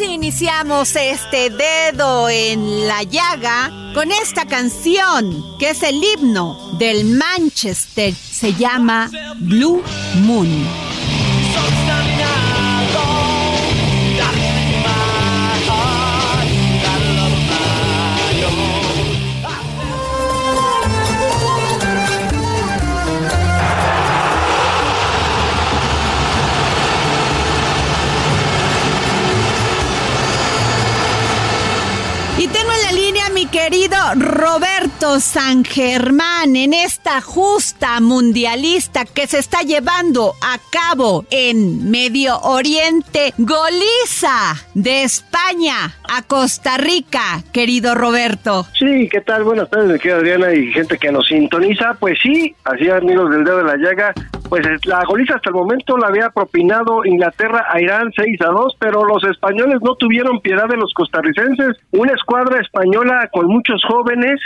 Iniciamos este dedo en la llaga con esta canción que es el himno del Manchester. Se llama Blue Moon. Querido Roberto San Germán en esta justa mundialista que se está llevando a cabo en Medio Oriente. Goliza de España a Costa Rica, querido Roberto. Sí, ¿qué tal? Buenas tardes, mi querida Adriana y gente que nos sintoniza. Pues sí, así amigos del dedo de la llaga, pues la goliza hasta el momento la había propinado Inglaterra a Irán 6 a 2, pero los españoles no tuvieron piedad de los costarricenses. Una escuadra española con muchos jóvenes,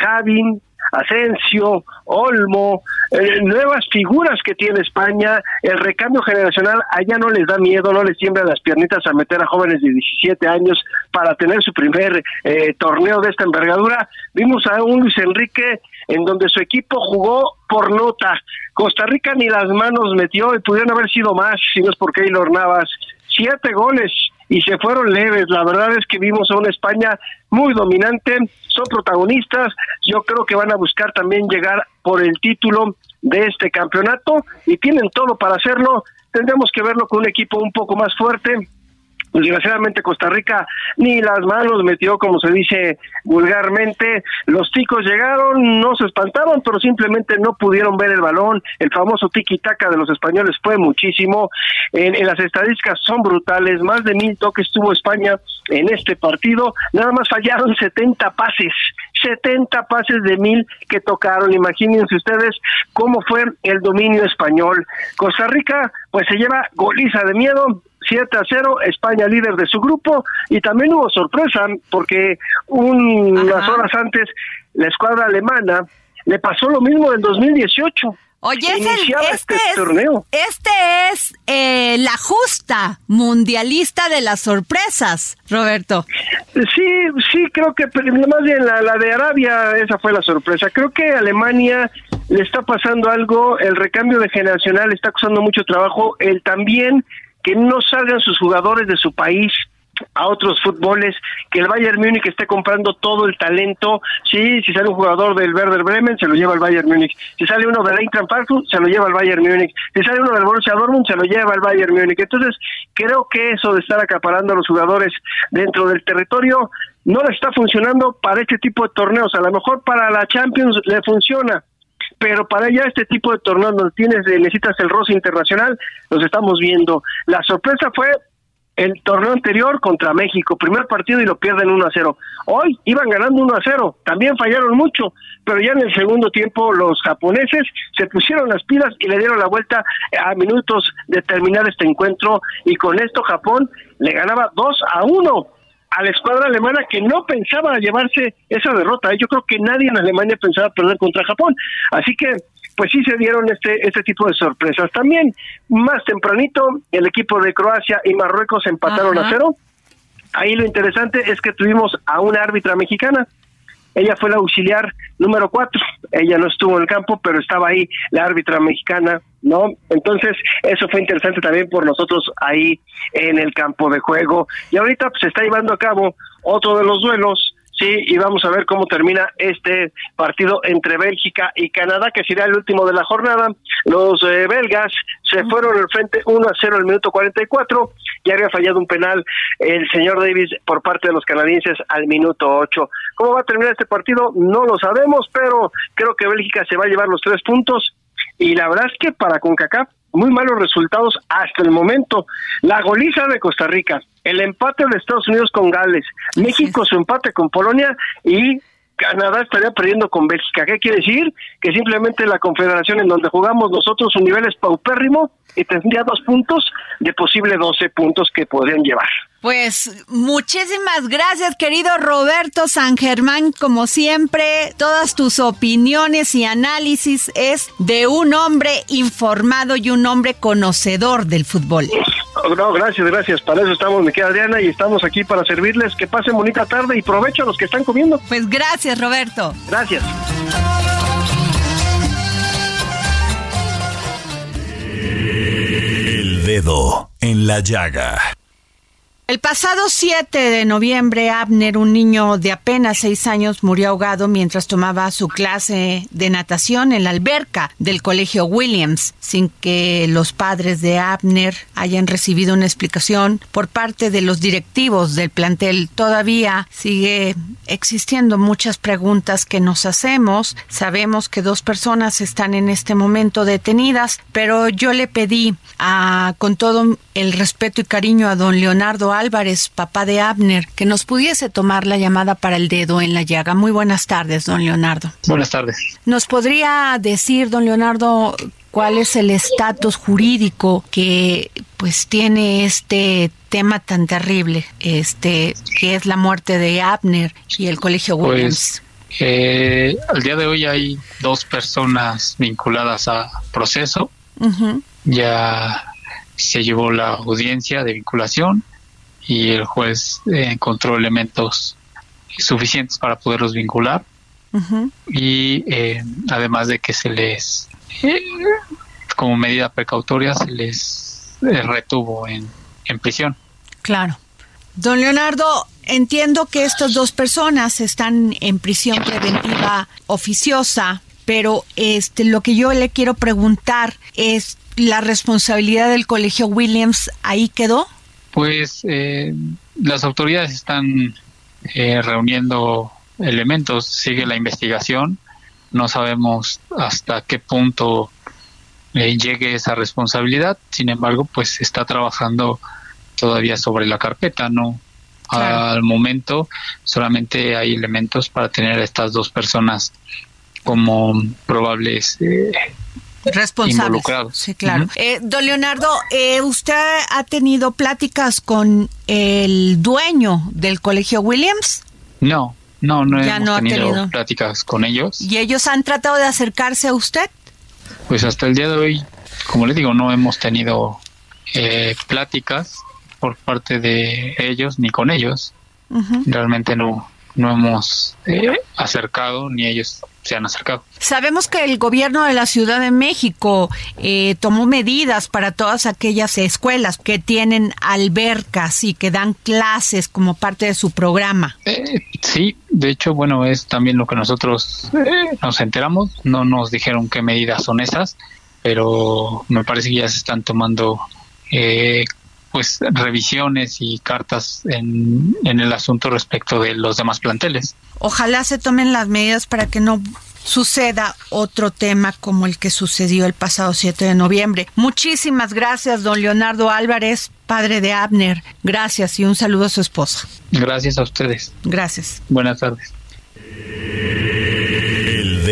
Javin, Asensio, Olmo, eh, nuevas figuras que tiene España, el recambio generacional allá no les da miedo, no les tiembla las piernitas a meter a jóvenes de 17 años para tener su primer eh, torneo de esta envergadura. Vimos a un Luis Enrique en donde su equipo jugó por nota. Costa Rica ni las manos metió y pudieron haber sido más si no es por Keylor Navas. Siete goles y se fueron leves. La verdad es que vimos a una España muy dominante, son protagonistas. Yo creo que van a buscar también llegar por el título de este campeonato y tienen todo para hacerlo. Tendremos que verlo con un equipo un poco más fuerte, Desgraciadamente Costa Rica ni las manos metió, como se dice vulgarmente. Los ticos llegaron, no se espantaron, pero simplemente no pudieron ver el balón. El famoso tiki-taka de los españoles fue muchísimo. En, en las estadísticas son brutales. Más de mil toques tuvo España en este partido. Nada más fallaron 70 pases. 70 pases de mil que tocaron. Imagínense ustedes cómo fue el dominio español. Costa Rica, pues se lleva goliza de miedo 7 a 0, España líder de su grupo y también hubo sorpresa porque unas horas antes la escuadra alemana le pasó lo mismo del 2018. Oye, es el- este, este es, torneo. este es eh, la justa mundialista de las sorpresas, Roberto. Sí, sí, creo que más bien la, la de Arabia, esa fue la sorpresa. Creo que Alemania le está pasando algo, el recambio de generacional está costando mucho trabajo, el también que no salgan sus jugadores de su país a otros fútboles, que el Bayern Múnich esté comprando todo el talento. Sí, si sale un jugador del Werder Bremen, se lo lleva el Bayern Múnich. Si sale uno del Eintracht Frankfurt, se lo lleva el Bayern Múnich. Si sale uno del Borussia Dortmund, se lo lleva el Bayern Múnich. Entonces, creo que eso de estar acaparando a los jugadores dentro del territorio no le está funcionando para este tipo de torneos. A lo mejor para la Champions le funciona, pero para ya este tipo de torneos donde tienes necesitas el roce internacional, los estamos viendo. La sorpresa fue el torneo anterior contra México, primer partido y lo pierden 1 a 0. Hoy iban ganando 1 a 0, también fallaron mucho, pero ya en el segundo tiempo los japoneses se pusieron las pilas y le dieron la vuelta a minutos de terminar este encuentro y con esto Japón le ganaba 2 a 1 a la escuadra alemana que no pensaba llevarse esa derrota. Yo creo que nadie en Alemania pensaba perder contra Japón. Así que pues sí se dieron este, este tipo de sorpresas. También más tempranito el equipo de Croacia y Marruecos empataron a cero. Ahí lo interesante es que tuvimos a una árbitra mexicana. Ella fue la auxiliar número cuatro. Ella no estuvo en el campo, pero estaba ahí la árbitra mexicana, ¿no? Entonces, eso fue interesante también por nosotros ahí en el campo de juego. Y ahorita pues, se está llevando a cabo otro de los duelos Sí, y vamos a ver cómo termina este partido entre Bélgica y Canadá, que será el último de la jornada. Los eh, belgas se fueron al frente 1 a 0 al minuto 44. Ya había fallado un penal el señor Davis por parte de los canadienses al minuto 8. ¿Cómo va a terminar este partido? No lo sabemos, pero creo que Bélgica se va a llevar los tres puntos. Y la verdad es que para CONCACAF muy malos resultados hasta el momento. La goliza de Costa Rica, el empate de Estados Unidos con Gales, México su empate con Polonia y Canadá estaría perdiendo con Bélgica. ¿Qué quiere decir? Que simplemente la confederación en donde jugamos nosotros un nivel es paupérrimo y tendría dos puntos de posible 12 puntos que podrían llevar. Pues muchísimas gracias, querido Roberto San Germán. Como siempre, todas tus opiniones y análisis es de un hombre informado y un hombre conocedor del fútbol. No, gracias, gracias. Para eso estamos, me queda Adriana, y estamos aquí para servirles. Que pasen bonita tarde y provecho a los que están comiendo. Pues gracias, Roberto. Gracias. El dedo en la llaga. El pasado 7 de noviembre, Abner, un niño de apenas seis años, murió ahogado mientras tomaba su clase de natación en la alberca del Colegio Williams, sin que los padres de Abner hayan recibido una explicación por parte de los directivos del plantel. Todavía sigue existiendo muchas preguntas que nos hacemos. Sabemos que dos personas están en este momento detenidas, pero yo le pedí a, con todo el respeto y cariño a don Leonardo Álvarez, papá de Abner, que nos pudiese tomar la llamada para el dedo en la llaga. Muy buenas tardes, don Leonardo. Buenas tardes. ¿Nos podría decir, don Leonardo, cuál es el estatus jurídico que pues tiene este tema tan terrible, este que es la muerte de Abner y el Colegio pues, Williams? Eh, al día de hoy hay dos personas vinculadas a proceso. Ya se llevó la audiencia de vinculación y el juez eh, encontró elementos suficientes para poderlos vincular y eh, además de que se les eh, como medida precautoria se les retuvo en, en prisión. Claro. Don Leonardo, entiendo que estas dos personas están en prisión preventiva oficiosa, pero este lo que yo le quiero preguntar es la responsabilidad del Colegio Williams ahí quedó. Pues eh, las autoridades están eh, reuniendo elementos, sigue la investigación, no sabemos hasta qué punto eh, llegue esa responsabilidad, sin embargo, pues se está trabajando todavía sobre la carpeta, ¿no? Al momento solamente hay elementos para tener a estas dos personas como probables responsables. Sí, claro. Eh, don Leonardo, eh, ¿usted ha tenido pláticas con el dueño del colegio Williams? No, no, no hemos tenido, pláticas con ellos. ¿Y ellos han tratado de acercarse a usted? Pues hasta el día de hoy, como le digo, no hemos tenido eh, pláticas por parte de ellos ni con ellos. Realmente no, no hemos acercado ni ellos se han acercado. Sabemos que el gobierno de la Ciudad de México eh, tomó medidas para todas aquellas escuelas que tienen albercas y que dan clases como parte de su programa. Eh, sí, de hecho, bueno, es también lo que nosotros eh, nos enteramos. No nos dijeron qué medidas son esas, pero me parece que ya se están tomando pues revisiones y cartas en, en el asunto respecto de los demás planteles. Ojalá se tomen las medidas para que no suceda otro tema como el que sucedió el pasado 7 de noviembre. Muchísimas gracias, don Leonardo Álvarez, padre de Abner. Gracias y un saludo a su esposa. Gracias a ustedes. Gracias. Buenas tardes.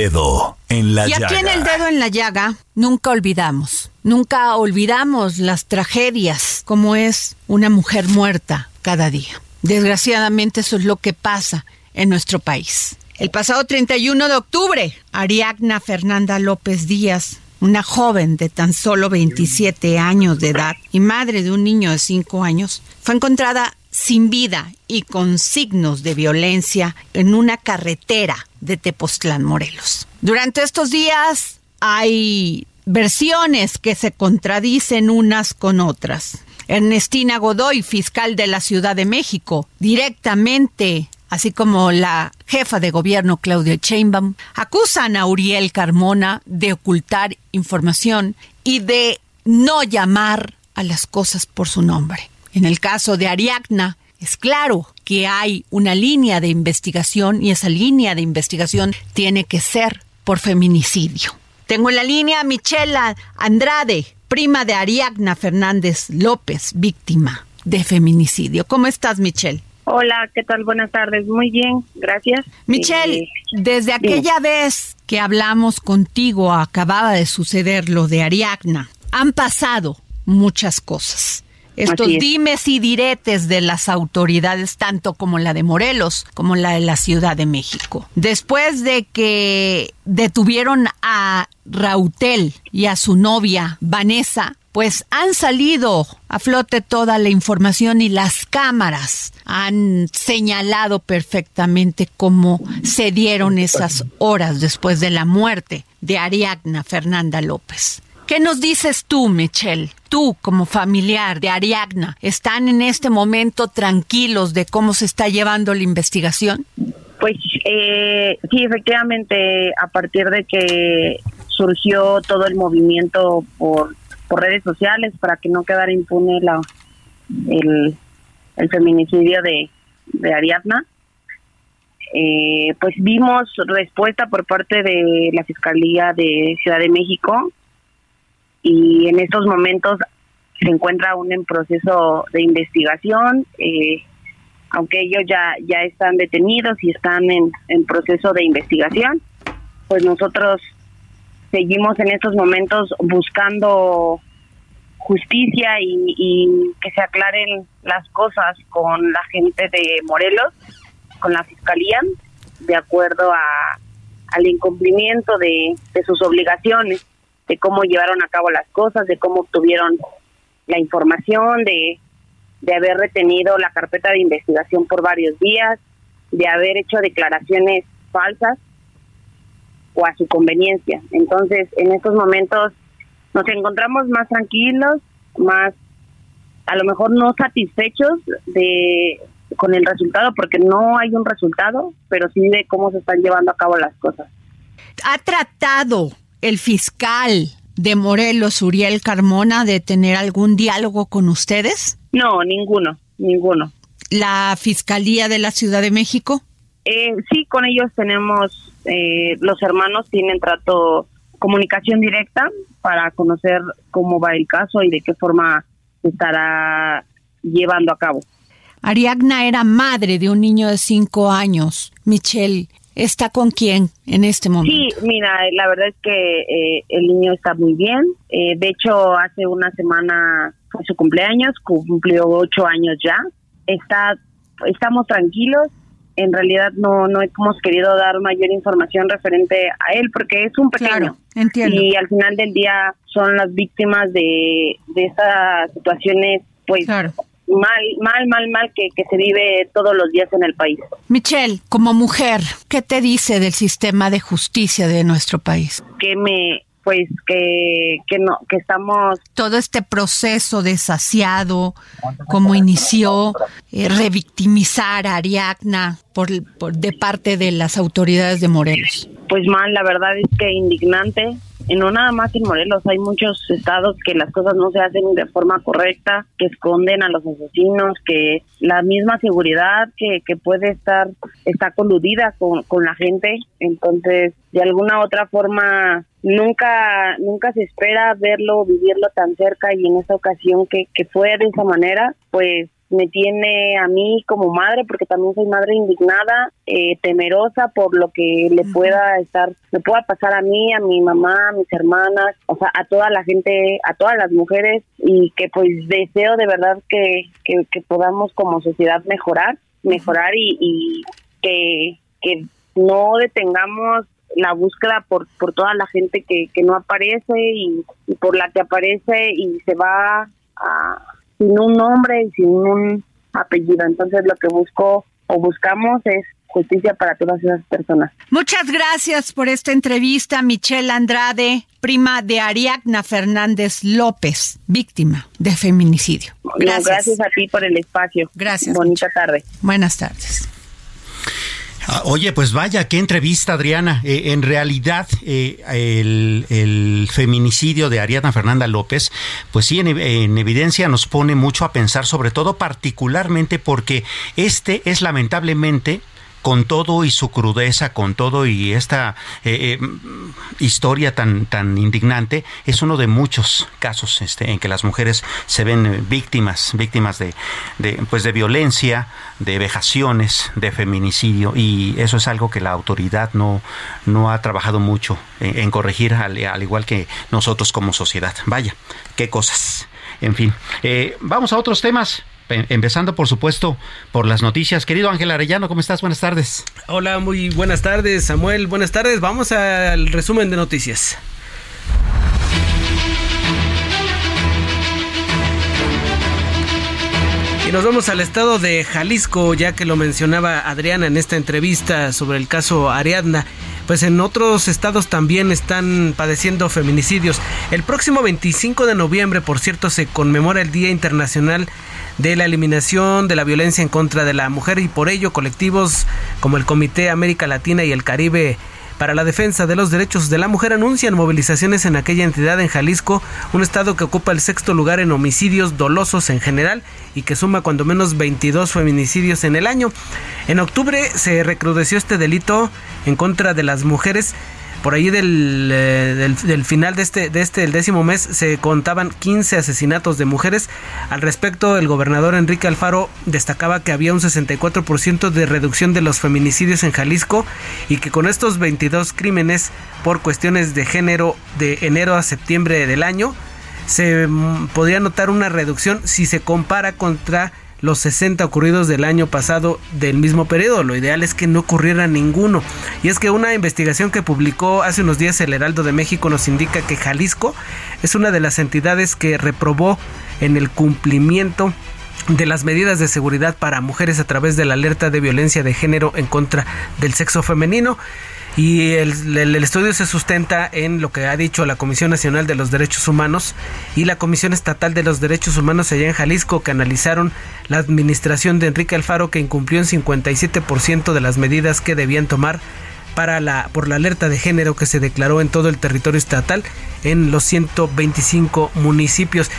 El dedo en la y aquí en el dedo en la llaga, nunca olvidamos, nunca olvidamos las tragedias, como es una mujer muerta cada día. Desgraciadamente eso es lo que pasa en nuestro país. El pasado 31 de octubre, Ariadna Fernanda López Díaz, una joven de tan solo 27 años de edad y madre de un niño de 5 años, fue encontrada sin vida y con signos de violencia en una carretera de Tepoztlán, Morelos. Durante estos días hay versiones que se contradicen unas con otras. Ernestina Godoy, fiscal de la Ciudad de México, directamente, así como la jefa de gobierno Claudia Sheinbaum, acusan a Uriel Carmona de ocultar información y de no llamar a las cosas por su nombre. En el caso de Ariadna, es claro que hay una línea de investigación y esa línea de investigación tiene que ser por feminicidio. Tengo en la línea a Michela Andrade, prima de Ariadna Fernández López, víctima de feminicidio. ¿Cómo estás, Michelle? Hola, ¿qué tal? Buenas tardes. Muy bien, gracias. Michelle, Eh, desde aquella vez que hablamos contigo, acababa de suceder lo de Ariadna. Han pasado muchas cosas. Estos es. dimes y diretes de las autoridades, tanto como la de Morelos como la de la Ciudad de México. Después de que detuvieron a Rautel y a su novia Vanessa, pues han salido a flote toda la información y las cámaras han señalado perfectamente cómo se dieron esas horas después de la muerte de Ariadna Fernanda López. ¿Qué nos dices tú, Michelle? Tú, como familiar de Ariadna, ¿están en este momento tranquilos de cómo se está llevando la investigación? Pues eh, sí, efectivamente, a partir de que surgió todo el movimiento por, por redes sociales para que no quedara impune la, el, el feminicidio de, de Ariadna, eh, pues vimos respuesta por parte de la Fiscalía de Ciudad de México y en estos momentos se encuentra aún en proceso de investigación. Eh, aunque ellos ya, ya están detenidos y están en, en proceso de investigación, pues nosotros seguimos en estos momentos buscando justicia y, y que se aclaren las cosas con la gente de Morelos, con la fiscalía, de acuerdo a, al incumplimiento de, de sus obligaciones, de cómo llevaron a cabo las cosas, de cómo obtuvieron la información, de de haber retenido la carpeta de investigación por varios días, de haber hecho declaraciones falsas o a su conveniencia. Entonces, en estos momentos nos encontramos más tranquilos, más a lo mejor no satisfechos de con el resultado porque no hay un resultado, pero sí de cómo se están llevando a cabo las cosas. ¿Ha tratado el fiscal de Morelos, Uriel Carmona, de tener algún diálogo con ustedes? No, ninguno, ninguno. ¿La Fiscalía de la Ciudad de México? Eh, sí, con ellos tenemos, eh, los hermanos tienen trato, comunicación directa para conocer cómo va el caso y de qué forma se estará llevando a cabo. Ariadna era madre de un niño de cinco años. Michelle, ¿está con quién en este momento? Sí, mira, la verdad es que eh, el niño está muy bien. Eh, de hecho, hace una semana fue su cumpleaños, cumplió ocho años ya. Está, estamos tranquilos. En realidad no no hemos querido dar mayor información referente a él porque es un pequeño. Claro, entiendo. Y al final del día son las víctimas de, de esas situaciones, pues Claro. Mal, mal, mal, mal que, que se vive todos los días en el país. Michelle, como mujer, ¿qué te dice del sistema de justicia de nuestro país? Que me, pues que, que no, que estamos Todo este proceso desasiado, cómo inició, eh, revictimizar a Ariadna por, por- de parte de las autoridades de Morelos. pues mal, la verdad es que indignante. No nada más en Morelos, hay muchos estados que las cosas no se hacen de forma correcta, que esconden a los asesinos, que la misma seguridad que, que puede estar, está coludida con, con la gente, entonces de alguna otra forma nunca nunca se espera verlo vivirlo tan cerca y en esta ocasión que, que fue de esa manera pues me tiene a mí como madre, porque también soy madre indignada, eh, temerosa por lo que le pueda estar, me pueda pasar a mí, a mi mamá, a mis hermanas, o sea, a toda la gente, a todas las mujeres, y que pues deseo de verdad que, que, podamos como sociedad mejorar, mejorar y, y que, que no detengamos la búsqueda por, por toda la gente que, que no aparece y por la que aparece y se va a sin un nombre y sin un apellido. Entonces lo que busco o buscamos es justicia para todas esas personas. Muchas gracias por esta entrevista, Michelle Andrade, prima de Ariadna Fernández López, víctima de feminicidio. Gracias. gracias a ti por el espacio. Gracias. Bonita tarde. Buenas tardes. Ah, oye, pues vaya, qué entrevista, Adriana. Eh, en realidad, eh, el, feminicidio de Ariadna Fernanda López, pues sí, en, evidencia nos pone mucho a pensar, sobre todo particularmente porque este es lamentablemente con todo y su crudeza, con todo y esta eh, eh, historia tan, tan indignante, es uno de muchos casos este, en que las mujeres se ven eh, víctimas, víctimas de, pues de violencia, de vejaciones, de feminicidio, y eso es algo que la autoridad no, no ha trabajado mucho en, corregir, al, igual que nosotros como sociedad. Vaya, qué cosas. En fin, vamos a otros temas empezando por supuesto por las noticias. Querido Ángel Arellano, ¿cómo estás? Buenas tardes. Hola, muy buenas tardes, Samuel. Buenas tardes. Vamos al resumen de noticias. Y nos vamos al estado de Jalisco, ya que lo mencionaba Adriana en esta entrevista sobre el caso Ariadna pues en otros estados también están padeciendo feminicidios. El próximo 25 de noviembre, por cierto, se conmemora el Día Internacional de la eliminación de la violencia en contra de la mujer y por ello colectivos como el Comité América Latina y el Caribe para la defensa de los derechos de la mujer anuncian movilizaciones en aquella entidad en Jalisco, un estado que ocupa el sexto lugar en homicidios dolosos en general y que suma cuando menos 22 feminicidios en el año. En octubre se recrudeció este delito en contra de las mujeres por ahí eh, del, final de este, de este décimo mes se contaban 15 asesinatos de mujeres. Al respecto, el gobernador Enrique Alfaro destacaba que había un 64% de reducción de los feminicidios en Jalisco y que con estos 22 crímenes por cuestiones de género de enero a septiembre del año se mm, podría notar una reducción si se compara contra los 60 ocurridos del año pasado del mismo periodo. Lo ideal es que no ocurriera ninguno. Y es que una investigación que publicó hace unos días el Heraldo de México nos indica que Jalisco es una de las entidades que reprobó en el cumplimiento de las medidas de seguridad para mujeres a través de la alerta de violencia de género en contra del sexo femenino. Y el, estudio se sustenta en lo que ha dicho la Comisión Nacional de los Derechos Humanos y la Comisión Estatal de los Derechos Humanos allá en Jalisco, que analizaron la administración de Enrique Alfaro, que incumplió en 57% de las medidas que debían tomar para la, por la alerta de género que se declaró en todo el territorio estatal en los 125 municipios.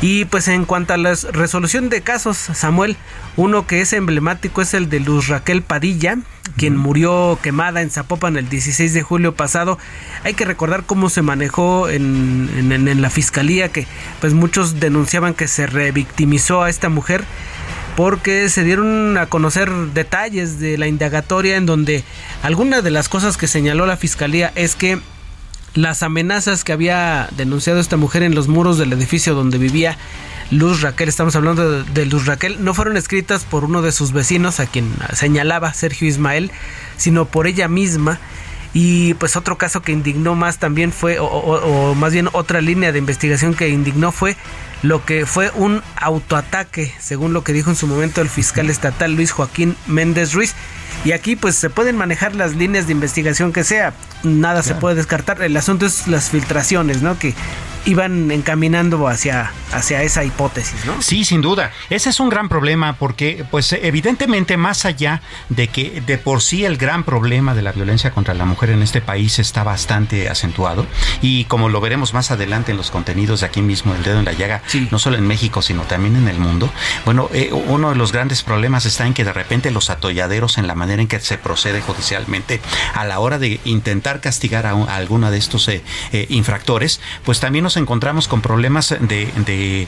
Y pues en cuanto a la resolución de casos, Samuel, uno que es emblemático es el de Luz Raquel Padilla, quien murió quemada en Zapopan el 16 de julio pasado. Hay que recordar cómo se manejó en, en, en la fiscalía, que pues muchos denunciaban que se revictimizó a esta mujer porque se dieron a conocer detalles de la indagatoria en donde algunas de las cosas que señaló la fiscalía es que las amenazas que había denunciado esta mujer en los muros del edificio donde vivía Luz Raquel, estamos hablando de, Luz Raquel, no fueron escritas por uno de sus vecinos a quien señalaba Sergio Ismael, sino por ella misma. Y pues otro caso que indignó más también fue, o más bien otra línea de investigación que indignó fue lo que fue un autoataque, según lo que dijo en su momento el fiscal estatal Luis Joaquín Méndez Ruiz, Y aquí pues se pueden manejar las líneas de investigación que sea, nada se puede descartar. El asunto es las filtraciones, ¿no? Que iban encaminando hacia, hacia esa hipótesis, ¿no? Sí, sin duda. Ese es un gran problema porque, pues, evidentemente, más allá de que de por sí el gran problema de la violencia contra la mujer en este país está bastante acentuado y como lo veremos más adelante en los contenidos de aquí mismo, el dedo en la llaga, no solo en México, sino también en el mundo, bueno, eh, uno de los grandes problemas está en que de repente los atolladeros en la manera en que se procede judicialmente a la hora de intentar castigar a, alguna de estos eh, eh, infractores, pues también nos encontramos con problemas de,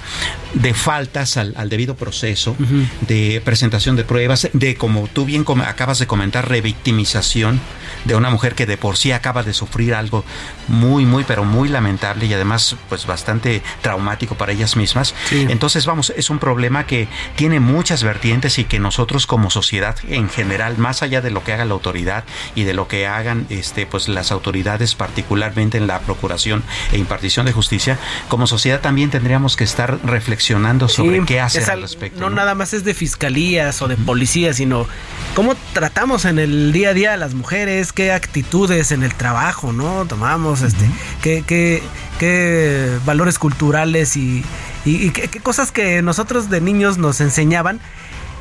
de, faltas al, debido proceso, de presentación de pruebas, de como tú bien acabas de comentar, revictimización de una mujer que de por sí acaba de sufrir algo muy, muy, pero muy lamentable y además pues bastante traumático para ellas mismas. Entonces, vamos, es un problema que tiene muchas vertientes y que nosotros como sociedad en general, más allá de lo que haga la autoridad y de lo que hagan este, pues las autoridades, particularmente en la procuración e impartición de justicia, como sociedad también tendríamos que estar reflexionando sobre qué hacer al respecto. No, nada más es de fiscalías o de policías, sino cómo tratamos en el día a día a las mujeres, qué actitudes en el trabajo, ¿no? Tomamos, este, qué, qué, qué valores culturales y, y, qué, qué, cosas que nosotros de niños nos enseñaban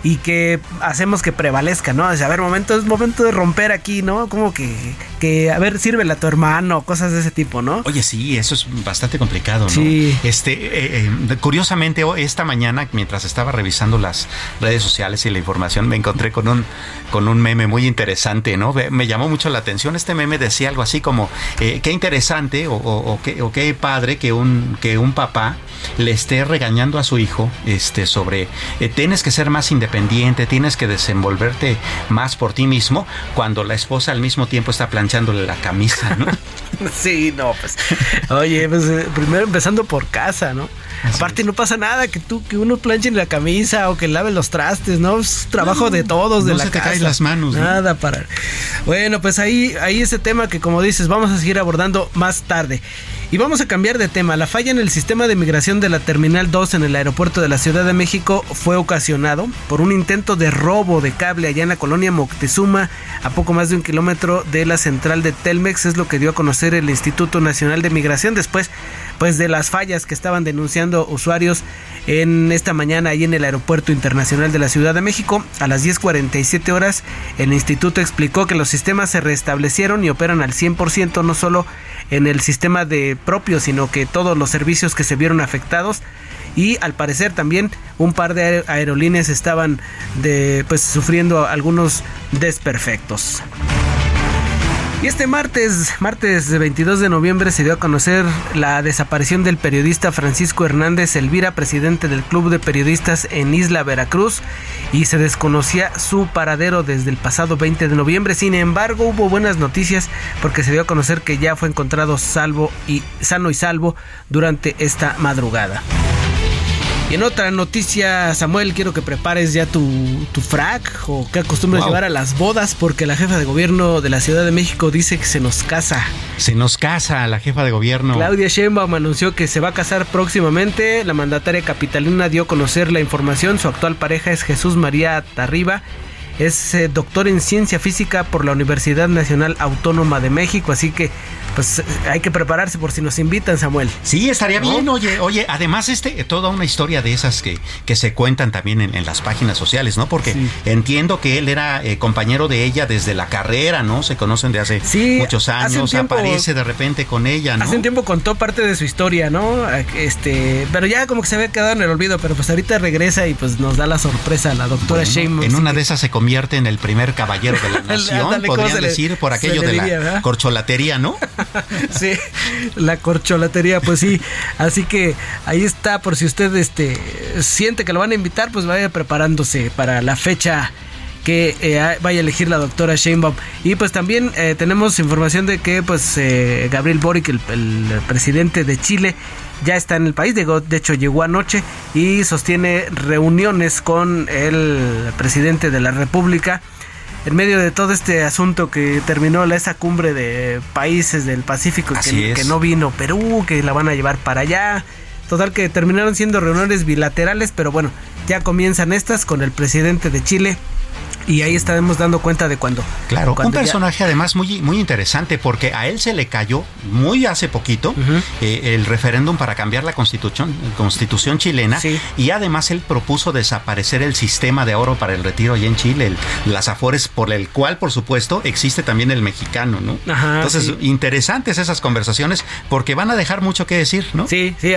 y que hacemos que prevalezca, ¿no? O sea, a ver, momento, es momento de romper aquí, ¿no? Como que, que, a ver, sírvele a tu hermano, cosas de ese tipo, ¿no? Oye, sí, eso es bastante complicado, ¿no? Sí. Este, eh, eh, curiosamente, esta mañana, mientras estaba revisando las redes sociales y la información, me encontré con un, con un meme muy interesante, ¿no? Me llamó mucho la atención. Este meme decía algo así como, eh, qué interesante o, o, qué, o qué padre que un, que un papá le esté regañando a su hijo este, sobre, tienes que ser más independiente independiente, tienes que desenvolverte más por ti mismo cuando la esposa al mismo tiempo está planchándole la camisa, ¿no? sí, no, pues. Oye, pues eh, primero empezando por casa, ¿no? Aparte no pasa nada que tú que uno planche la camisa o que lave los trastes, ¿no? Es trabajo de todos de no la se te caen las manos. Nada para. Bueno, pues ahí ahí ese tema que como dices vamos a seguir abordando más tarde. Y vamos a cambiar de tema. La falla en el sistema de migración de la Terminal 2 en el aeropuerto de la Ciudad de México fue ocasionado por un intento de robo de cable allá en la colonia Moctezuma, a poco más de un kilómetro de la central de Telmex, es lo que dio a conocer el Instituto Nacional de Migración después pues de las fallas que estaban denunciando usuarios en esta mañana ahí en el Aeropuerto Internacional de la Ciudad de México. A las 10.47 horas el instituto explicó que los sistemas se restablecieron y operan al 100% no solo en el sistema de propio, sino que todos los servicios que se vieron afectados y al parecer también un par de aerolíneas estaban de pues sufriendo algunos desperfectos. Y este martes, martes 22 de noviembre, se dio a conocer la desaparición del periodista Francisco Hernández Elvira, presidente del Club de Periodistas en Isla Veracruz, y se desconocía su paradero desde el pasado 20 de noviembre. Sin embargo, hubo buenas noticias porque se dio a conocer que ya fue encontrado salvo y sano y salvo durante esta madrugada. Y en otra noticia, Samuel, quiero que prepares ya tu, tu frac o que acostumbras llevar a las bodas porque la jefa de gobierno de la Ciudad de México dice que se nos casa. Se nos casa la jefa de gobierno. Claudia Sheinbaum anunció que se va a casar próximamente. La mandataria capitalina dio a conocer la información. Su actual pareja es Jesús María Tarriba es eh, doctor en ciencia física por la Universidad Nacional Autónoma de México, así que pues hay que prepararse por si nos invitan, Samuel. Sí, estaría bien. Oye, oye, además este toda una historia de esas que, que se cuentan también en, las páginas sociales, ¿no? Porque entiendo que él era eh, compañero de ella desde la carrera, ¿no? Se conocen de hace muchos años, aparece de repente con ella, ¿no? Hace un tiempo contó parte de su historia, ¿no? Este, pero ya como que se había quedado en el olvido, pero pues ahorita regresa y pues nos da la sorpresa la doctora bueno, En una de esas se convierte en el primer caballero de la nación, podrían decir, por aquello de la corcholatería, ¿no? sí, la corcholatería, pues sí. Así que ahí está, por si usted este, siente que lo van a invitar, pues vaya preparándose para la fecha que eh, vaya a elegir la doctora Sheinbaum. Y pues también eh, tenemos información de que pues eh, Gabriel Boric, el, presidente de Chile, ya está en el país, de, de hecho llegó anoche y sostiene reuniones con el presidente de la República en medio de todo este asunto que terminó la, esa cumbre de países del Pacífico que, que, no vino Perú, que la van a llevar para allá. Total que terminaron siendo reuniones bilaterales, pero bueno, ya comienzan estas con el presidente de Chile Y ahí estaremos dando cuenta de cuando. Claro, un personaje además muy, muy interesante porque a él se le cayó muy hace poquito eh, el referéndum para cambiar la constitución, constitución chilena y además él propuso desaparecer el sistema de oro para el retiro allá en Chile, las afores por el cual por supuesto existe también el mexicano, ¿no? Entonces, interesantes esas conversaciones porque van a dejar mucho que decir, ¿no? Sí, sí,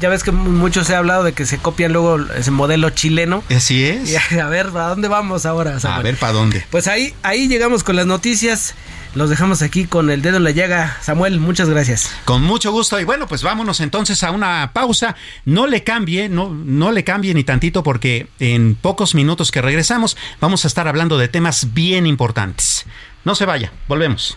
ya ves que mucho se ha hablado de que se copian luego ese modelo chileno. Así es. Y a, ver, ¿para dónde vamos ahora? A ver, ¿para dónde? Pues ahí, ahí llegamos con las noticias. Los dejamos aquí con el dedo en la llaga. Samuel, muchas gracias. Con mucho gusto. Y bueno, pues vámonos entonces a una pausa. No le cambie, no, no le cambie ni tantito porque en pocos minutos que regresamos vamos a estar hablando de temas bien importantes. No se vaya, volvemos.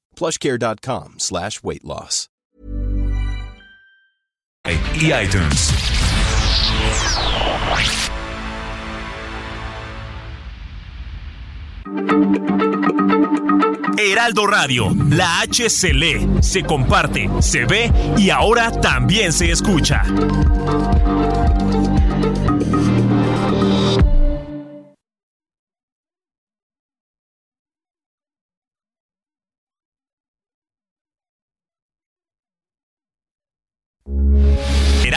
plushcare.com slash weight loss. Y iTunes. Heraldo Radio, la H se lee, se comparte, se ve y ahora también se escucha.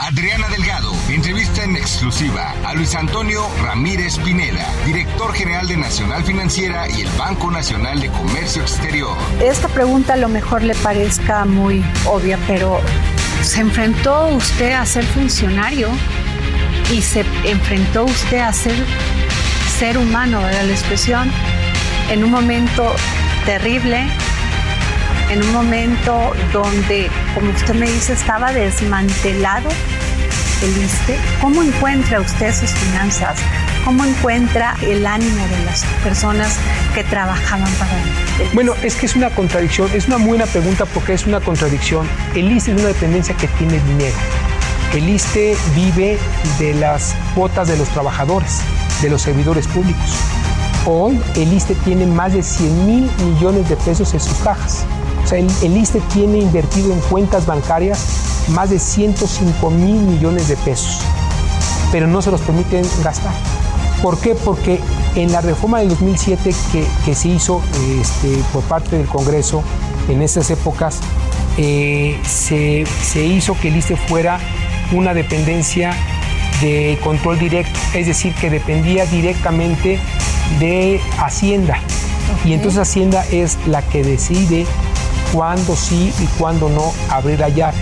Adriana Delgado. Entrevista en exclusiva a Luis Antonio Ramírez Pineda, director general de Nacional Financiera y el Banco Nacional de Comercio Exterior. Esta pregunta a lo mejor le parezca muy obvia, pero ¿se enfrentó usted a ser funcionario y se enfrentó usted a ser ser humano, era la expresión, en un momento terrible, en un momento donde, como usted me dice, estaba desmantelado el ISTE. ¿Cómo encuentra usted sus finanzas? ¿Cómo encuentra el ánimo de las personas que trabajaban para él? Bueno, es que es una contradicción, es una buena pregunta porque es una contradicción. El ISTE es una dependencia que tiene dinero. El ISTE vive de las cuotas de los trabajadores, de los servidores públicos. Hoy el ISTE tiene más de 100 mil millones de pesos en sus cajas. Sea, el, el ISTE tiene invertido en cuentas bancarias más de 105 mil millones de pesos, pero no se los permiten gastar. ¿Por qué? Porque en la reforma del 2007 que, que se hizo este, por parte del Congreso en esas épocas, eh, se, se hizo que el ISTE fuera una dependencia de control directo, es decir, que dependía directamente de Hacienda. Y entonces Hacienda es la que decide cuándo sí y cuándo no abrir la llave.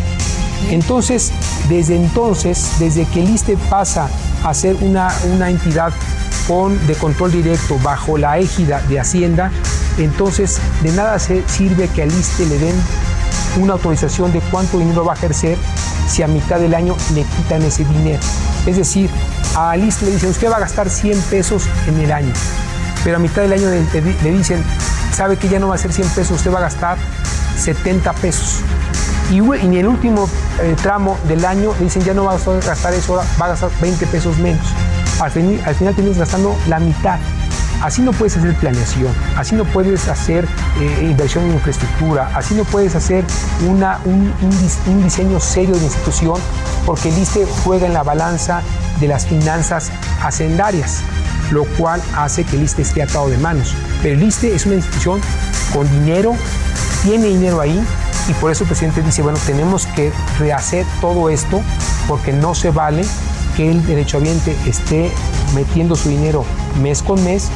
Entonces, desde entonces, desde que el ISTE pasa a ser una, una entidad con, de control directo bajo la égida de Hacienda, entonces de nada se sirve que al ISTE le den una autorización de cuánto dinero va a ejercer si a mitad del año le quitan ese dinero. Es decir, a Alice le dicen, usted va a gastar 100 pesos en el año, pero a mitad del año le, dicen, sabe que ya no va a ser 100 pesos, usted va a gastar 70 pesos. Y, en el último eh, tramo del año le dicen, ya no va a gastar eso, va a gastar 20 pesos menos. Al, al final terminas gastando la mitad. Así no puedes hacer planeación, así no puedes hacer eh, inversión en infraestructura, así no puedes hacer un, diseño serio de institución porque el ISTE juega en la balanza de las finanzas hacendarias, lo cual hace que el ISTE esté atado de manos. Pero el ISTE es una institución con dinero, tiene dinero ahí y por eso el presidente dice, bueno, tenemos que rehacer todo esto porque no se vale que el derechohabiente esté metiendo su dinero mes con mes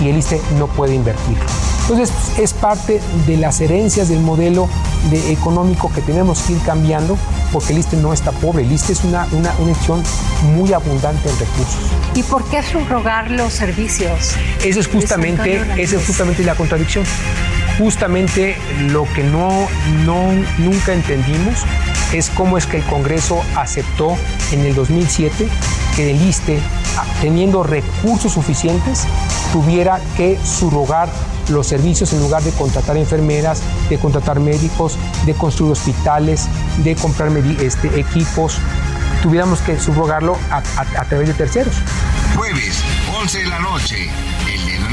y el ISTE no puede invertirlo. Entonces es parte de las herencias del modelo de económico que tenemos que ir cambiando porque el ISTE no está pobre, el ISTE es una, una, una institución muy abundante en recursos. ¿Y por qué subrogar los servicios? Eso es justamente, eso es justamente la contradicción. Justamente lo que no, no nunca entendimos es cómo es que el Congreso aceptó en el 2007 que el ISTE, teniendo recursos suficientes, tuviera que subrogar los servicios en lugar de contratar enfermeras, de contratar médicos, de construir hospitales, de comprar este, equipos, tuviéramos que subrogarlo a, través de terceros. Jueves, 11 de la noche, El Dedo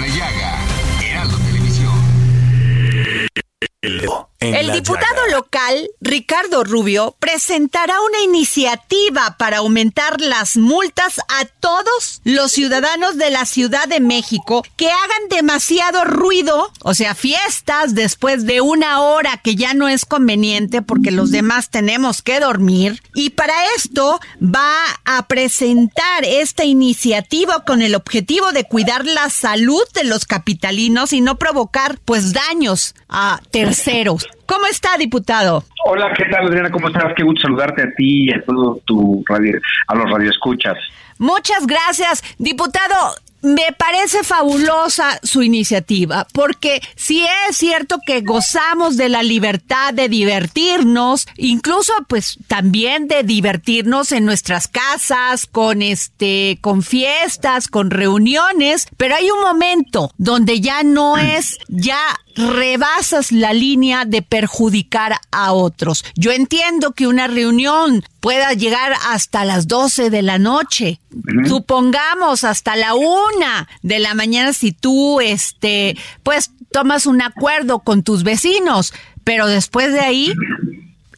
El diputado local, Ricardo Rubio, presentará una iniciativa para aumentar las multas a todos los ciudadanos de la Ciudad de México que hagan demasiado ruido, o sea, fiestas después de una hora que ya no es conveniente porque los demás tenemos que dormir. Y para esto va a presentar esta iniciativa con el objetivo de cuidar la salud de los capitalinos y no provocar pues daños a terceros. ¿Cómo está, diputado? Hola, ¿qué tal, Adriana? ¿Cómo estás? Qué gusto saludarte a ti y a todo tu radio, a los radioescuchas. Muchas gracias, diputado. Me parece fabulosa su iniciativa, porque si es cierto que gozamos de la libertad de divertirnos, incluso pues también de divertirnos en nuestras casas, con este, con fiestas, con reuniones, pero hay un momento donde ya no es, ya rebasas la línea de perjudicar a otros. Yo entiendo que una reunión pueda llegar hasta las 12 de la noche, supongamos hasta la una de la mañana si tú, este, pues tomas un acuerdo con tus vecinos, pero después de ahí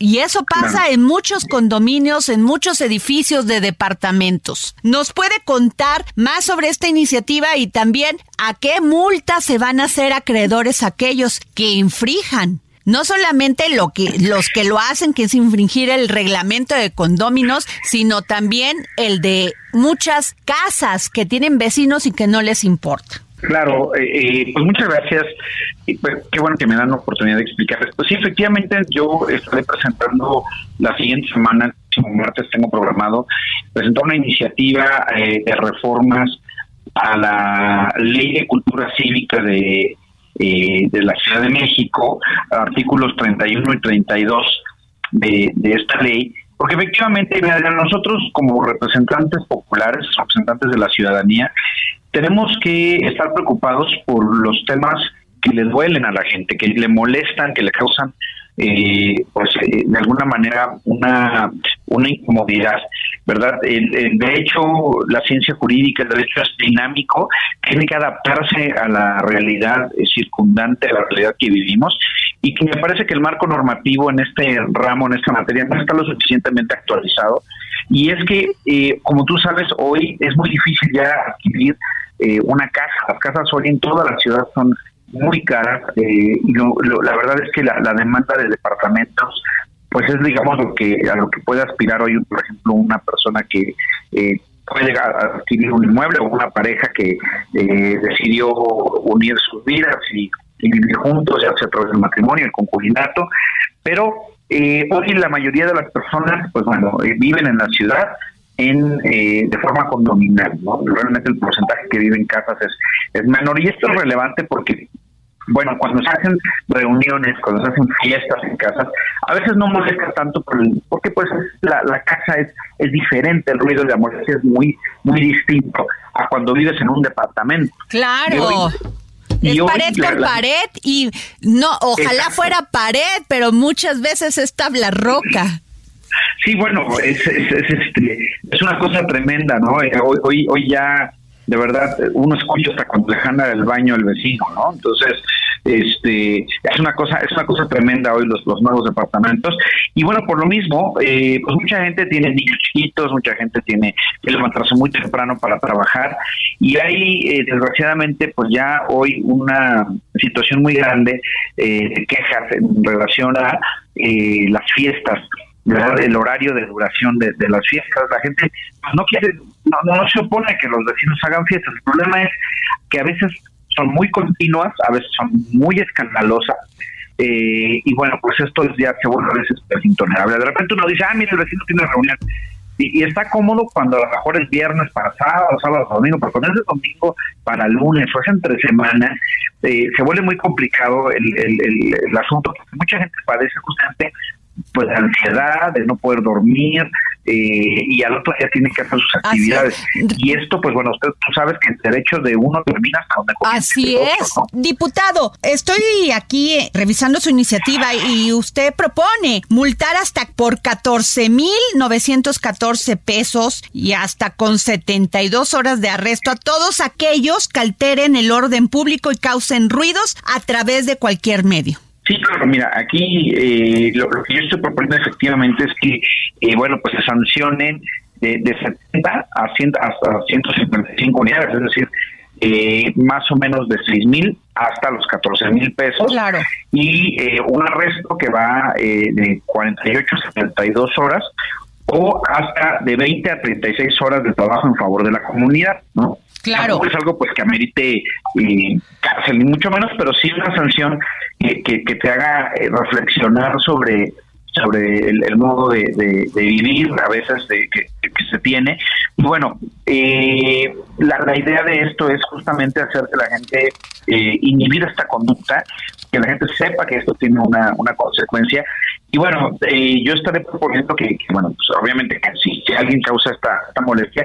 y eso pasa en muchos condominios, en muchos edificios de departamentos. ¿Nos puede contar más sobre esta iniciativa y también a qué multas se van a hacer acreedores aquellos que infrijan? No solamente lo que, los que lo hacen, que es infringir el reglamento de condóminos, sino también el de muchas casas que tienen vecinos y que no les importa. Claro, eh, eh, pues muchas gracias. Pues, qué bueno que me dan la oportunidad de explicarles. Pues sí, efectivamente, yo estaré presentando la siguiente semana, el próximo martes tengo programado, presentar una iniciativa eh, de reformas a la Ley de Cultura Cívica de, de la Ciudad de México, artículos 31 y 32 de, de esta ley, porque efectivamente, nosotros como representantes populares, representantes de la ciudadanía, tenemos que estar preocupados por los temas que le duelen a la gente, que le molestan, que le causan eh, pues eh, de alguna manera una, una incomodidad, ¿verdad? de hecho, la ciencia jurídica, el derecho es dinámico, tiene que adaptarse a la realidad circundante, a la realidad que vivimos, y que me parece que el marco normativo en este ramo, en esta materia, no está lo suficientemente actualizado Y es que, eh, como tú sabes, hoy es muy difícil ya adquirir eh, una casa. Las casas hoy en toda la ciudad son muy caras eh, y la verdad es que la, demanda de departamentos pues es digamos lo que a lo que puede aspirar hoy por ejemplo una persona que eh, puede adquirir un inmueble o una pareja que eh, decidió unir sus vidas y, vivir juntos ya sea a través del matrimonio el concubinato pero eh, hoy la mayoría de las personas pues bueno viven en la ciudad en de forma condominal, ¿no? Realmente el porcentaje que vive en casas es, es menor y esto es relevante porque bueno, cuando se hacen reuniones, cuando se hacen fiestas en casas, a veces no molesta tanto porque pues la, casa es, es diferente, el ruido de la molestia es muy, muy distinto a cuando vives en un departamento. Claro. es pared con pared y no, ojalá fuera pared, pero muchas veces es tabla roca. Sí, bueno, es, es, es, este, es una cosa tremenda, ¿no? Hoy, hoy, hoy ya de verdad uno escucha hasta cuando le jala el baño al vecino, ¿no? Entonces, este, es una cosa, es una cosa tremenda hoy los, los nuevos departamentos. Y bueno, por lo mismo, eh, pues mucha gente tiene niños chiquitos, mucha gente tiene que levantarse muy temprano para trabajar. Y hay, eh, desgraciadamente, pues ya hoy una situación muy grande eh, de quejas en relación a las fiestas el horario de duración de, las fiestas. La gente no quiere, no, no se opone a que los vecinos hagan fiestas. El problema es que a veces son muy continuas, a veces son muy escandalosas. Eh, y bueno, pues esto ya se vuelve a veces intolerable. De repente uno dice, ah, mira, el vecino tiene reunión. Y, está cómodo cuando a lo mejor es viernes para sábado, sábado, domingo, pero cuando es domingo para lunes o es entre semana, eh, se vuelve muy complicado el, el, el asunto, porque mucha gente padece justamente pues ansiedad, de no poder dormir, eh, y al otro día tiene que hacer sus actividades. Y esto, pues bueno, usted tú sabes que el derecho de uno termina hasta donde Así es. Diputado, estoy aquí eh, revisando su iniciativa y usted propone multar hasta por 14.914 pesos y hasta con 72 horas de arresto a todos aquellos que alteren el orden público y causen ruidos a través de cualquier medio. Sí, claro, mira, aquí eh, lo, que yo estoy proponiendo efectivamente es que, eh, bueno, pues se sancionen de, de 70 a, 100, hasta 155 unidades, es decir, eh, más o menos de 6 mil hasta los 14 mil pesos. Claro. Y eh, un arresto que va eh, de 48 a 72 horas o hasta de 20 a 36 horas de trabajo en favor de la comunidad, ¿no? Claro. es algo pues que amerite eh, cárcel, ni mucho menos, pero sí una sanción que, que, te haga eh, reflexionar sobre sobre el, modo de, vivir a veces de, que, se tiene. Y bueno, eh, la, la, idea de esto es justamente hacer que la gente eh, inhibir esta conducta, que la gente sepa que esto tiene una, una consecuencia. Y bueno, yo estaré proponiendo que, bueno, pues obviamente que si, alguien causa esta, esta molestia,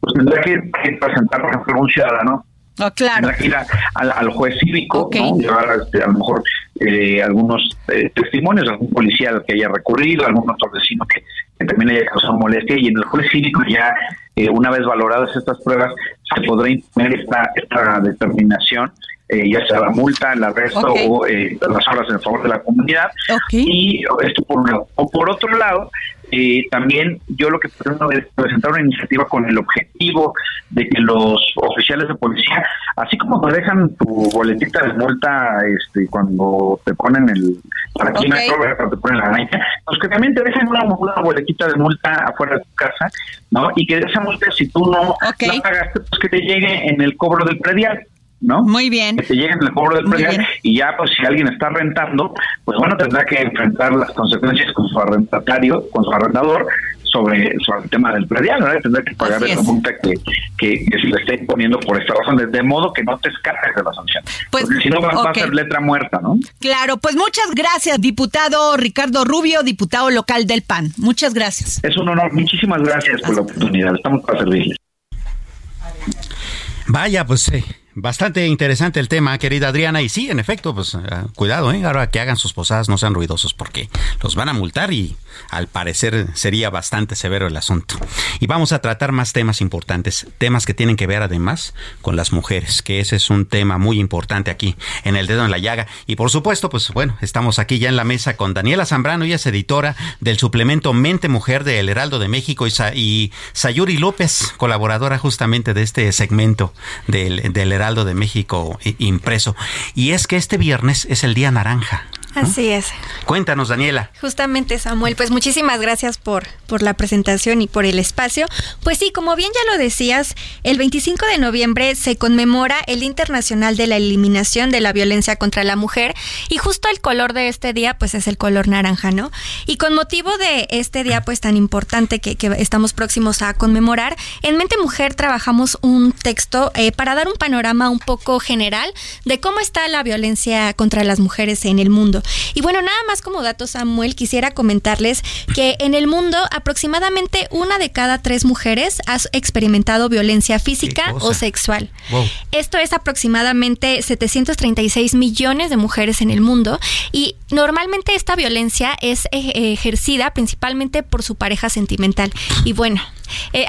pues tendrá que, presentar, por ejemplo, un ciudadano Oh, claro. Tendrá que ir al, juez cívico, llevar este, a lo mejor eh, algunos eh, testimonios, algún policía que haya recurrido, algún otro vecino que, también haya causado molestia, y en el juez cívico ya, eh, una vez valoradas estas pruebas, se podrá imponer esta, esta determinación ya sea la multa, el arresto o las horas en favor de la comunidad. Y esto por un lado. O por otro lado, eh, también yo lo que pretendo es presentar una iniciativa con el objetivo de que los oficiales de policía, así como te dejan tu boletita de multa este, cuando te ponen el para okay. cuando te ponen la araña, pues que también te dejen una, boletita de multa afuera de tu casa, ¿no? Y que esa multa, si tú no la pagaste, pues que te llegue en el cobro del predial. ¿No? Muy bien. Que te lleguen el cobro del predial y ya, pues si alguien está rentando, pues bueno, tendrá que enfrentar las consecuencias con su arrendatario, con su arrendador, sobre, sobre el tema del predial, ¿no? Tendrá que pagar la multa que, que, se le esté imponiendo por esta razón, de, modo que no te escapes de la sanción. Pues, Porque si no, va, a ser letra muerta, ¿no? Claro, pues muchas gracias, diputado Ricardo Rubio, diputado local del PAN. Muchas gracias. Es un honor. Muchísimas gracias por la oportunidad. Estamos para servirles. Vaya, pues eh, Bastante interesante el tema, querida Adriana. Y sí, en efecto, pues eh, cuidado, ¿eh? Ahora que hagan sus posadas no sean ruidosos porque los van a multar y al parecer sería bastante severo el asunto. Y vamos a tratar más temas importantes, temas que tienen que ver además con las mujeres, que ese es un tema muy importante aquí en El Dedo en la Llaga. Y por supuesto, pues bueno, estamos aquí ya en la mesa con Daniela Zambrano, ella es editora del suplemento Mente Mujer de El Heraldo de México y, y Sayuri López, colaboradora justamente de este segmento del, del Heraldo de México impreso. Y es que este viernes es el día naranja. Así es. Cuéntanos, Daniela. Justamente, Samuel, pues muchísimas gracias por, por la presentación y por el espacio. Pues sí, como bien ya lo decías, el 25 de noviembre se conmemora el Internacional de la Eliminación de la Violencia contra la Mujer y justo el color de este día pues es el color naranja, ¿no? Y con motivo de este día pues tan importante que, estamos próximos a conmemorar, en Mente Mujer trabajamos un texto eh, para dar un panorama un poco general de cómo está la violencia contra las mujeres en el mundo. Y bueno, nada más como dato, Samuel, quisiera comentarles que en el mundo aproximadamente una de cada tres mujeres ha experimentado violencia física o sexual. Esto es aproximadamente 736 millones de mujeres en el mundo y normalmente esta violencia es ejercida principalmente por su pareja sentimental. Y bueno, eh,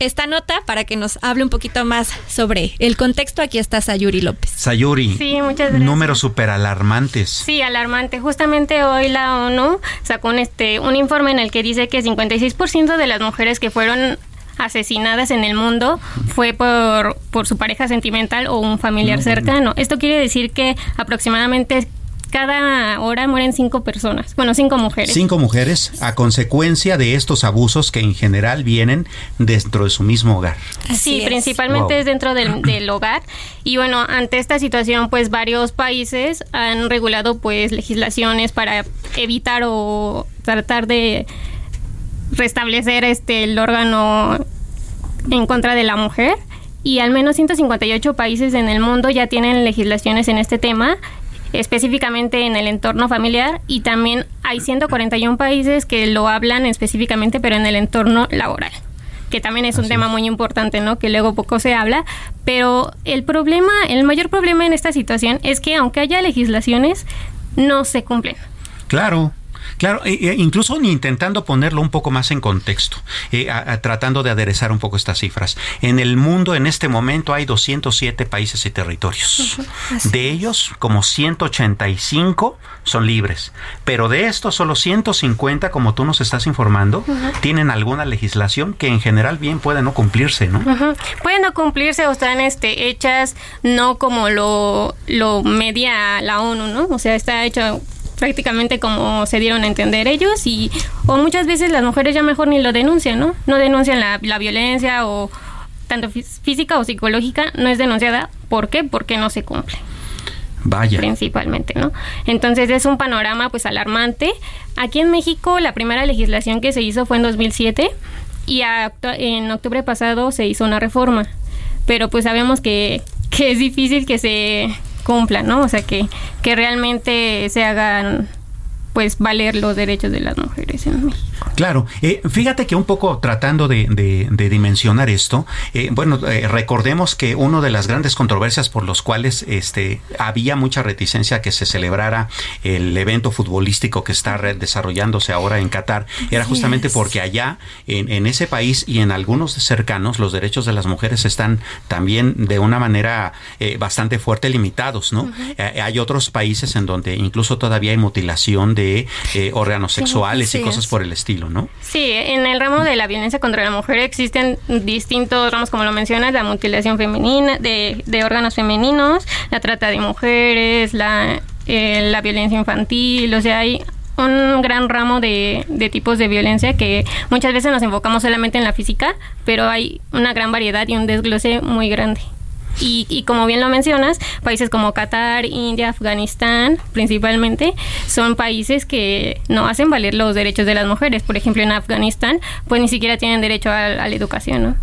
esta nota para que nos hable un poquito más sobre el contexto. Aquí está Sayuri López. Sayuri. Sí, muchas gracias. Números súper alarmantes. Sí, alarmante. Justamente hoy la ONU sacó un, este, un informe en el que dice que 56% de las mujeres que fueron asesinadas en el mundo fue por, por su pareja sentimental o un familiar cercano. Esto quiere decir que aproximadamente cada hora mueren cinco personas, bueno, cinco mujeres. Cinco mujeres a consecuencia de estos abusos que en general vienen dentro de su mismo hogar. sí, principalmente es dentro del, del, hogar. Y bueno, ante esta situación, pues varios países han regulado pues legislaciones para evitar o tratar de restablecer este el órgano en contra de la mujer y al menos 158 países en el mundo ya tienen legislaciones en este tema específicamente en el entorno familiar y también hay 141 países que lo hablan específicamente pero en el entorno laboral que también es un tema muy importante, ¿no? Que luego poco se habla, pero el problema, el mayor problema en esta situación es que aunque haya legislaciones, no se cumplen. Claro, Claro, e, e incluso intentando ponerlo un poco más en contexto, eh, tratando de aderezar un poco estas cifras. En el mundo en este momento hay 207 países y territorios. De ellos, como 185 son libres, pero de estos solo 150, como tú nos estás informando, tienen alguna legislación que en general bien puede no cumplirse, ¿no? Pueden no cumplirse o están este, hechas no como lo, lo media la ONU, ¿no? O sea, está hecho prácticamente como se dieron a entender ellos y o muchas veces las mujeres ya mejor ni lo denuncian, ¿no? No denuncian la, la violencia o tanto física o psicológica no es denunciada. ¿Por qué? Porque no se cumple. Vaya. Principalmente, ¿no? Entonces es un panorama pues alarmante. Aquí en México la primera legislación que se hizo fue en 2007 y en octubre pasado se hizo una reforma. Pero pues sabemos que, que es difícil que se cumplan, ¿no? O sea, que, que realmente se hagan pues valer los derechos de las mujeres en México. Claro, eh, fíjate que un poco tratando de, dimensionar esto, eh, bueno, eh, recordemos que una de las grandes controversias por los cuales este, había mucha reticencia a que se celebrara el evento futbolístico que está desarrollándose ahora en Qatar era justamente porque allá, en, en, ese país y en algunos cercanos, los derechos de las mujeres están también de una manera bastante fuerte limitados, ¿no? hay otros países en donde incluso todavía hay mutilación de órganos sexuales y cosas por el estilo. ¿no? Sí, en el ramo de la violencia contra la mujer existen distintos ramos, como lo mencionas, la mutilación femenina, de, de órganos femeninos, la trata de mujeres, la, eh, la violencia infantil, o sea, hay un gran ramo de, de, tipos de violencia que muchas veces nos enfocamos solamente en la física, pero hay una gran variedad y un desglose muy grande. Y, como bien lo mencionas, países como Qatar, India, Afganistán, principalmente, son países que no hacen valer los derechos de las mujeres. Por ejemplo, en Afganistán, pues ni siquiera tienen derecho a, la educación, ¿no?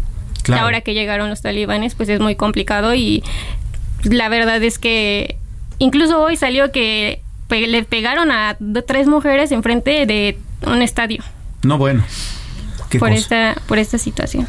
Ahora que llegaron los talibanes, pues es muy complicado y la verdad es que incluso hoy salió que le pegaron a tres mujeres enfrente de un estadio. No, bueno. por esta por esta situación.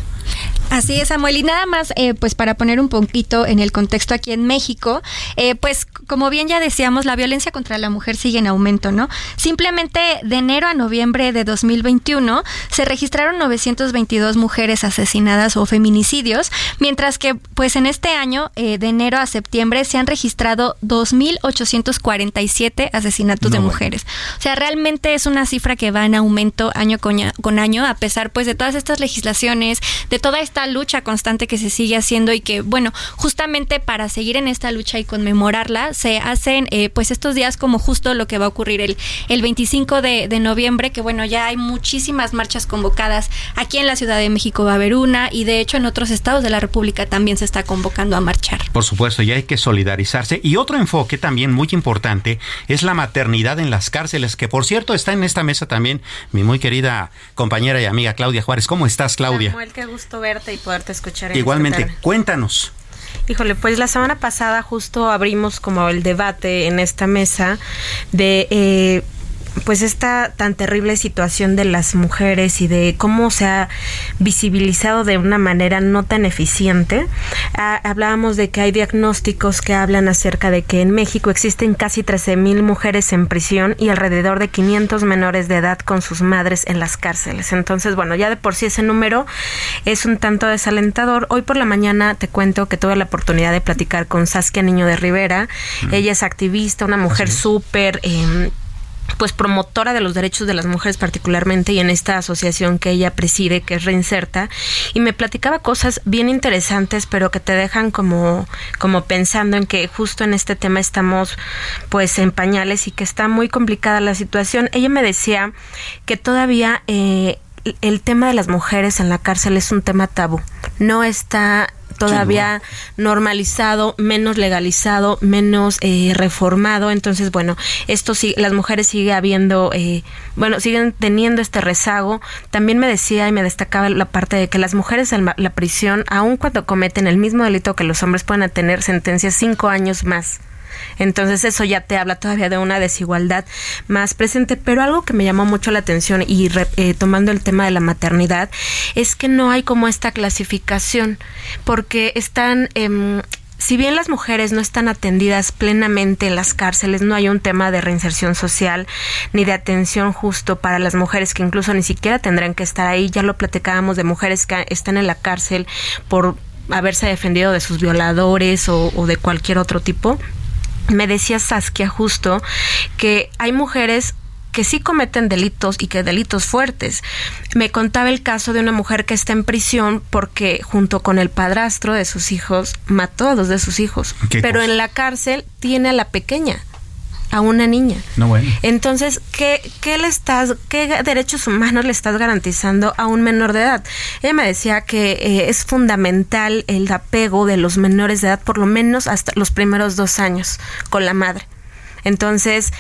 Así es, Samuel. Y nada más, eh, pues para poner un poquito en el contexto aquí en México, eh, pues como bien ya decíamos, la violencia contra la mujer sigue en aumento, ¿no? Simplemente de enero a noviembre de 2021 se registraron 922 mujeres asesinadas o feminicidios, mientras que pues en este año, eh, de enero a septiembre, se han registrado 2.847 asesinatos de mujeres. O sea, realmente es una cifra que va en aumento año con, con año, a pesar pues de todas estas legislaciones, de toda esta lucha constante que se sigue haciendo y que, bueno, justamente para seguir en esta lucha y conmemorarla, se hacen eh, pues estos días como justo lo que va a ocurrir el, el 25 de, de, noviembre, que bueno, ya hay muchísimas marchas convocadas. Aquí en la Ciudad de México va a haber una y de hecho en otros estados de la República también se está convocando a marchar. Por supuesto, ya hay que solidarizarse. Y otro enfoque también muy importante es la maternidad en las cárceles, que por cierto está en esta mesa también mi muy querida compañera y amiga Claudia Juárez. ¿Cómo estás, Claudia? Samuel, qué gusto verte y poderte escuchar. Igualmente, cuéntanos. Híjole, pues la semana pasada justo abrimos como el debate en esta mesa de eh, pues esta tan terrible situación de las mujeres y de cómo se ha visibilizado de una manera no tan eficiente. Ah, hablábamos de que hay diagnósticos que hablan acerca de que en México existen casi 13 mil mujeres en prisión y alrededor de 500 menores de edad con sus madres en las cárceles. Entonces, bueno, ya de por sí ese número es un tanto desalentador. Hoy por la mañana te cuento que tuve la oportunidad de platicar con Saskia Niño de Rivera. Ella es activista, una mujer súper... Eh, pues promotora de los derechos de las mujeres particularmente y en esta asociación que ella preside que es Reinserta y me platicaba cosas bien interesantes pero que te dejan como como pensando en que justo en este tema estamos pues en pañales y que está muy complicada la situación ella me decía que todavía eh, el tema de las mujeres en la cárcel es un tema tabú. No está todavía normalizado, menos legalizado, menos eh, reformado. Entonces, bueno, esto sí, las mujeres sigue habiendo, eh, bueno, siguen teniendo este rezago. También me decía y me destacaba la parte de que las mujeres en la prisión, aun cuando cometen el mismo delito que los hombres, pueden tener sentencias cinco años más. Entonces eso ya te habla todavía de una desigualdad más presente. Pero algo que me llamó mucho la atención y eh, tomando el tema de la maternidad es que no hay como esta clasificación porque están... Em, si bien las mujeres no están atendidas plenamente en las cárceles, no hay un tema de reinserción social ni de atención justo para las mujeres que incluso ni siquiera tendrán que estar ahí. Ya lo platicábamos de mujeres que están en la cárcel por haberse defendido de sus violadores o de cualquier otro tipo me decía Saskia justo que hay mujeres que sí cometen delitos y que delitos fuertes. Me contaba el caso de una mujer que está en prisión porque junto con el padrastro de sus hijos mató a dos de sus hijos, pero en la cárcel tiene a la pequeña a una niña. No bueno. Entonces, ¿qué, ¿qué, le estás, qué derechos humanos le estás garantizando a un menor de edad? Ella me decía que eh, es fundamental el apego de los menores de edad, por lo menos hasta los primeros dos años con la madre. Entonces,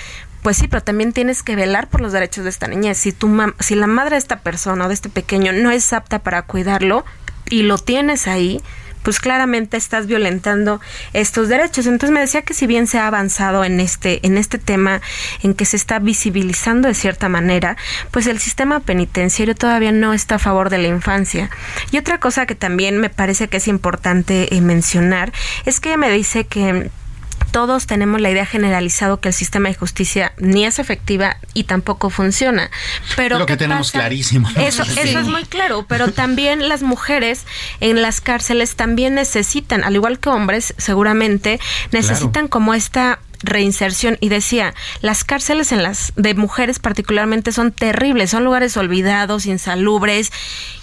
pues sí, pero también tienes que velar por los derechos de esta niña. Si tu si la madre de esta persona o de este pequeño no es apta para cuidarlo y lo tienes ahí, pues claramente estás violentando estos derechos. Entonces me decía que si bien se ha avanzado en este, en este tema, en que se está visibilizando de cierta manera, pues el sistema penitenciario todavía no está a favor de la infancia. Y otra cosa que también me parece que es importante eh, mencionar es que me dice que todos tenemos la idea generalizado que el sistema de justicia ni es efectiva y tampoco funciona. Pero lo que tenemos clarísimo. Eso, eso es muy claro, pero también las mujeres en las cárceles también necesitan, al igual que hombres, seguramente necesitan como esta reinserción y decía, las cárceles en las de mujeres particularmente son terribles, son lugares olvidados, insalubres,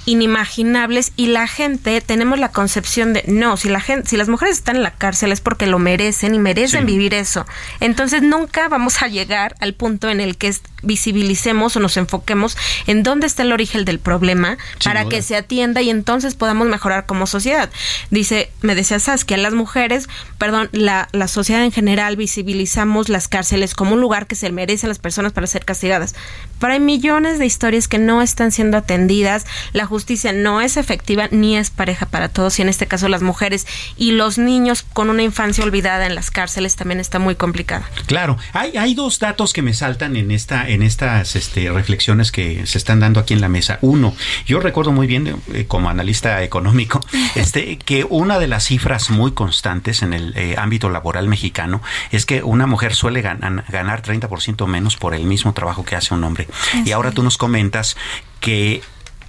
inimaginables y la gente tenemos la concepción de no, si la gente si las mujeres están en la cárcel es porque lo merecen y merecen vivir eso. Entonces nunca vamos a llegar al punto en el que visibilicemos o nos enfoquemos en dónde está el origen del problema para que se atienda y entonces podamos mejorar como sociedad. Dice, me decía Saskia, las mujeres, perdón, la, la sociedad en general visibiliza visibilizamos las cárceles como un lugar que se merecen las personas para ser castigadas. Pero hay millones de historias que no están siendo atendidas, la justicia no es efectiva ni es pareja para todos y en este caso las mujeres y los niños con una infancia olvidada en las cárceles también está muy complicada. Claro, hay, hay dos datos que me saltan en esta en estas este, reflexiones que se están dando aquí en la mesa. Uno, yo recuerdo muy bien eh, como analista económico este que una de las cifras muy constantes en el eh, ámbito laboral mexicano es que una mujer suele ganar, ganar 30% menos por el mismo trabajo que hace un hombre. Y ahora tú nos comentas que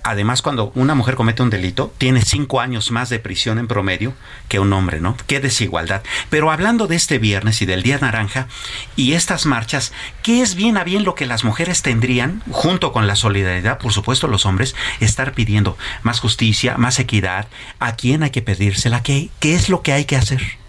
además cuando una mujer comete un delito, tiene cinco años más de prisión en promedio que un hombre, ¿no? Qué desigualdad. Pero hablando de este viernes y del Día Naranja y estas marchas, ¿qué es bien a bien lo que las mujeres tendrían, junto con la solidaridad, por supuesto, los hombres, estar pidiendo? Más justicia, más equidad. ¿A quién hay que pedírsela? ¿Qué, qué es lo que hay que hacer?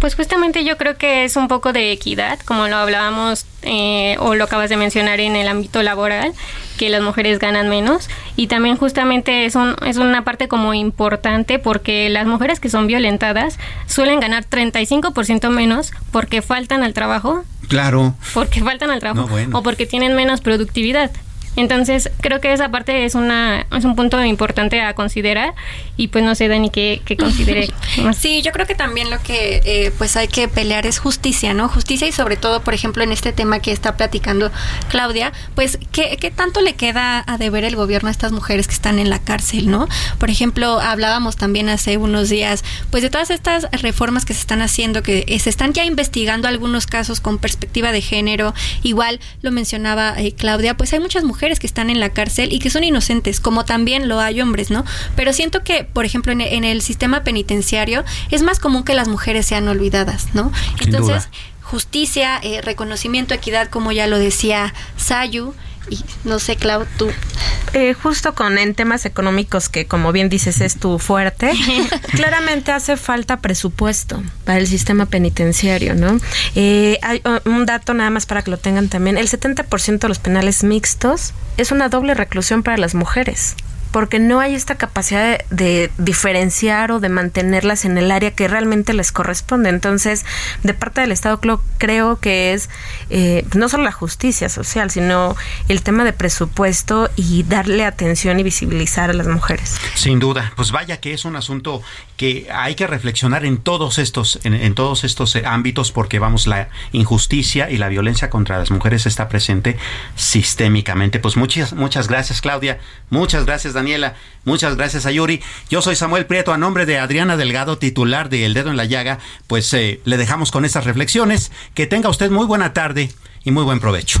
Pues justamente yo creo que es un poco de equidad, como lo hablábamos eh, o lo acabas de mencionar en el ámbito laboral, que las mujeres ganan menos. Y también justamente es, un, es una parte como importante porque las mujeres que son violentadas suelen ganar 35% menos porque faltan al trabajo. Claro. Porque faltan al trabajo. O porque tienen menos productividad. Entonces, creo que esa parte es una es un punto importante a considerar y pues no sé, Dani, qué, qué considere. Sí, yo creo que también lo que eh, pues hay que pelear es justicia, ¿no? Justicia y sobre todo, por ejemplo, en este tema que está platicando Claudia, pues, ¿qué, qué tanto le queda a deber el gobierno a estas mujeres que están en la cárcel, ¿no? Por ejemplo, hablábamos también hace unos días, pues, de todas estas reformas que se están haciendo, que eh, se están ya investigando algunos casos con perspectiva de género, igual lo mencionaba eh, Claudia, pues hay muchas mujeres que están en la cárcel y que son inocentes, como también lo hay hombres, ¿no? Pero siento que, por ejemplo, en, el sistema penitenciario es más común que las mujeres sean olvidadas, ¿no? Entonces, justicia, eh, reconocimiento, equidad, como ya lo decía Sayu, y no sé, Clau, tú. Eh, justo con en temas económicos que, como bien dices, es tu fuerte, claramente hace falta presupuesto para el sistema penitenciario, ¿no? Eh, hay uh, un dato nada más para que lo tengan también. El 70% de los penales mixtos es una doble reclusión para las mujeres porque no hay esta capacidad de, diferenciar o de mantenerlas en el área que realmente les corresponde. Entonces, de parte del Estado creo que es eh, no solo la justicia social, sino el tema de presupuesto y darle atención y visibilizar a las mujeres. Sin duda, pues vaya que es un asunto que hay que reflexionar en todos estos, en, todos estos ámbitos, porque vamos, la injusticia y la violencia contra las mujeres está presente sistémicamente. Pues muchas, muchas gracias, Claudia. Muchas gracias, Daniel. Daniela. Muchas gracias a Yuri. Yo soy Samuel Prieto, a nombre de Adriana Delgado, titular de El Dedo en la Llaga, pues eh, le dejamos con estas reflexiones. Que tenga usted muy buena tarde y muy buen provecho.